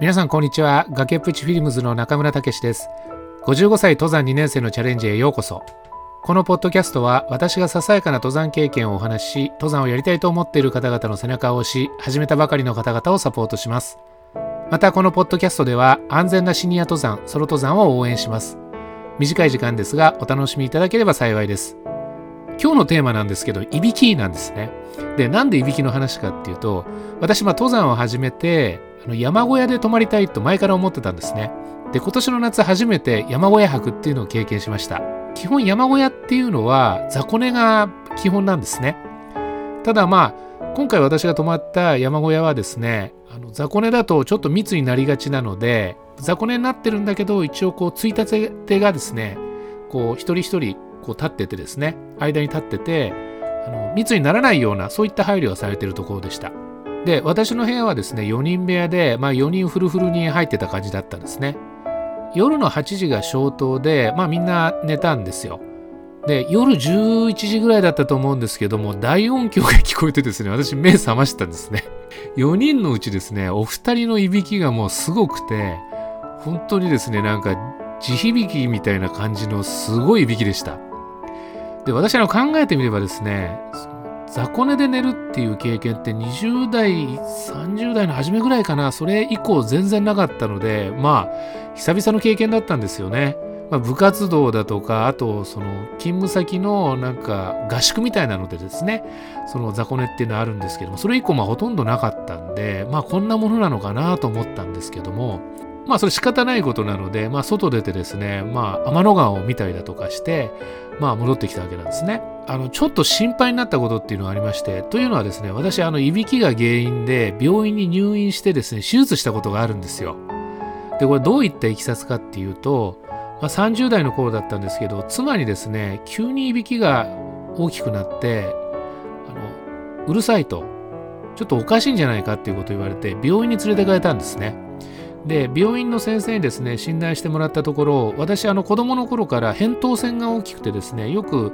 皆さんこんにちは。崖っぷちフィルムズの中村武史です。55歳登山2年生のチャレンジへようこそ。このポッドキャストは私がささやかな登山経験をお話しし登山をやりたいと思っている方々の背中を押し始めたばかりの方々をサポートします。またこのポッドキャストでは安全なシニア登山ソロ登山を応援します。短い時間ですがお楽しみいただければ幸いです。今日のテーマなんですけどいびきなんですねでなんでいびきの話かっていうと私まあ登山を始めてあの山小屋で泊まりたいと前から思ってたんですね。で、今年の夏初めて山小屋泊っていうのを経験しました。基本山小屋っていうのは雑魚寝が基本なんですね。ただまあ、今回私が泊まった山小屋はですね、あの雑魚寝だとちょっと密になりがちなので、雑魚寝になってるんだけど、一応こう、ついたてがですね、こう、一人一人こう立っててですね、間に立ってて、あの密にならないような、そういった配慮がされているところでした。で、私の部屋はですね、4人部屋で、まあ4人フルフルに入ってた感じだったんですね。夜の8時が消灯で、まあみんな寝たんですよ。で、夜11時ぐらいだったと思うんですけども、大音響が聞こえてですね、私目覚ましたんですね。4人のうちですね、お二人のいびきがもうすごくて、本当にですね、なんか地響きみたいな感じのすごいいびきでした。で、私あの考えてみればですね、雑魚寝で寝るっていう経験って20代30代の初めぐらいかなそれ以降全然なかったのでまあ久々の経験だったんですよね。まあ、部活動だとかあとその勤務先のなんか合宿みたいなのでですねその雑魚寝っていうのはあるんですけどもそれ以降まあほとんどなかったんでまあこんなものなのかなと思ったんですけどもまあそれ仕方ないことなので、まあ外出てですね、まあ天の川を見たりだとかして、まあ戻ってきたわけなんですね。あの、ちょっと心配になったことっていうのがありまして、というのはですね、私、あの、いびきが原因で病院に入院してですね、手術したことがあるんですよ。で、これどういったいきさつかっていうと、まあ、30代の頃だったんですけど、妻にですね、急にいびきが大きくなって、あの、うるさいと、ちょっとおかしいんじゃないかっていうことを言われて、病院に連れてかれたんですね。で病院の先生にですね診断してもらったところ私あの子供の頃から扁桃腺が大きくてですねよく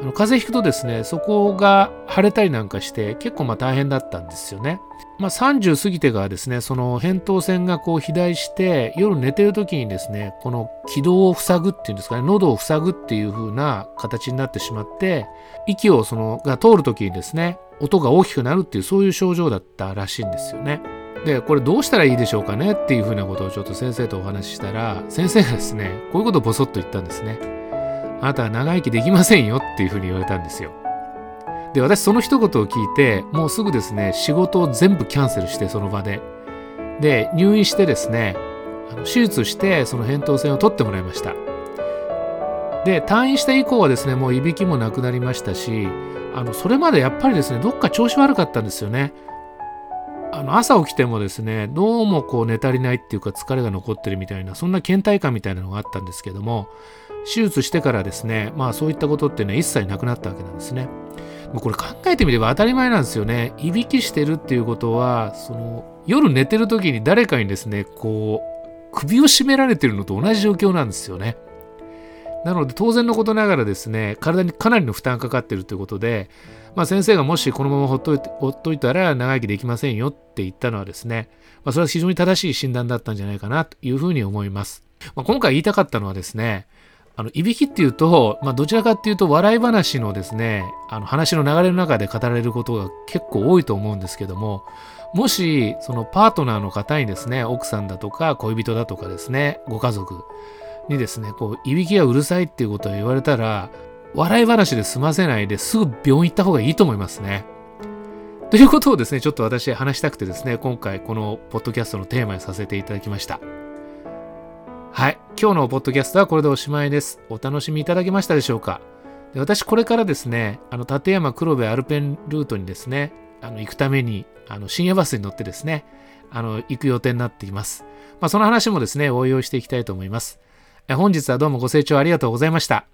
あの風邪ひくとですねそこが腫れたりなんかして結構まあ大変だったんですよね。まあ、30過ぎてからですねその扁桃腺がこう肥大して夜寝てる時にですねこの気道を塞ぐっていうんですかね喉を塞ぐっていう風な形になってしまって息をそのが通る時にですね音が大きくなるっていうそういう症状だったらしいんですよね。でこれどうしたらいいでしょうかね？っていうふうなことをちょっと先生とお話ししたら先生がですねこういうことをボソッと言ったんですね。あなたは長生きできませんよっていうふうに言われたんですよ。で私その一言を聞いてもうすぐですね仕事を全部キャンセルしてその場で。で入院してですね手術してその扁桃腺を取ってもらいました。で退院して以降はですねもういびきもなくなりましたしあのそれまでやっぱりですねどっか調子悪かったんですよね。あの朝起きてもですねどうもこう寝足りないっていうか疲れが残ってるみたいなそんな倦怠感みたいなのがあったんですけども手術してからですねまあそういったことっていうのは一切なくなったわけなんですね。もうこれ考えてみれば当たり前なんですよね。いびきしてるっていうことはその夜寝てる時に誰かにですねこう首を絞められてるのと同じ状況なんですよね。なので当然のことながらですね体にかなりの負担かかってるということで、まあ、先生がもしこのままほっといてほっといたら長生きできませんよって言ったのはですね、まあ、それは非常に正しい診断だったんじゃないかなというふうに思います。まあ、今回言いたかったのはですねあのいびきっていうと、まあ、どちらかっていうと笑い話のですねあの話の流れの中で語られることが結構多いと思うんですけどももしそのパートナーの方にですね奥さんだとか恋人だとかですねご家族にですね、こう、いびきがうるさいっていうことを言われたら、笑い話で済ませないですぐ病院行った方がいいと思いますね。ということをですね、ちょっと私話したくてですね、今回このポッドキャストのテーマにさせていただきました。はい。今日のポッドキャストはこれでおしまいです。お楽しみいただけましたでしょうか？で私、これからですね、あの、立山黒部アルペンルートにですね、あの、行くために、あの、深夜バスに乗ってですね、あの、行く予定になっています。まあ、その話もですね、応用していきたいと思います。本日はどうもご清聴ありがとうございました。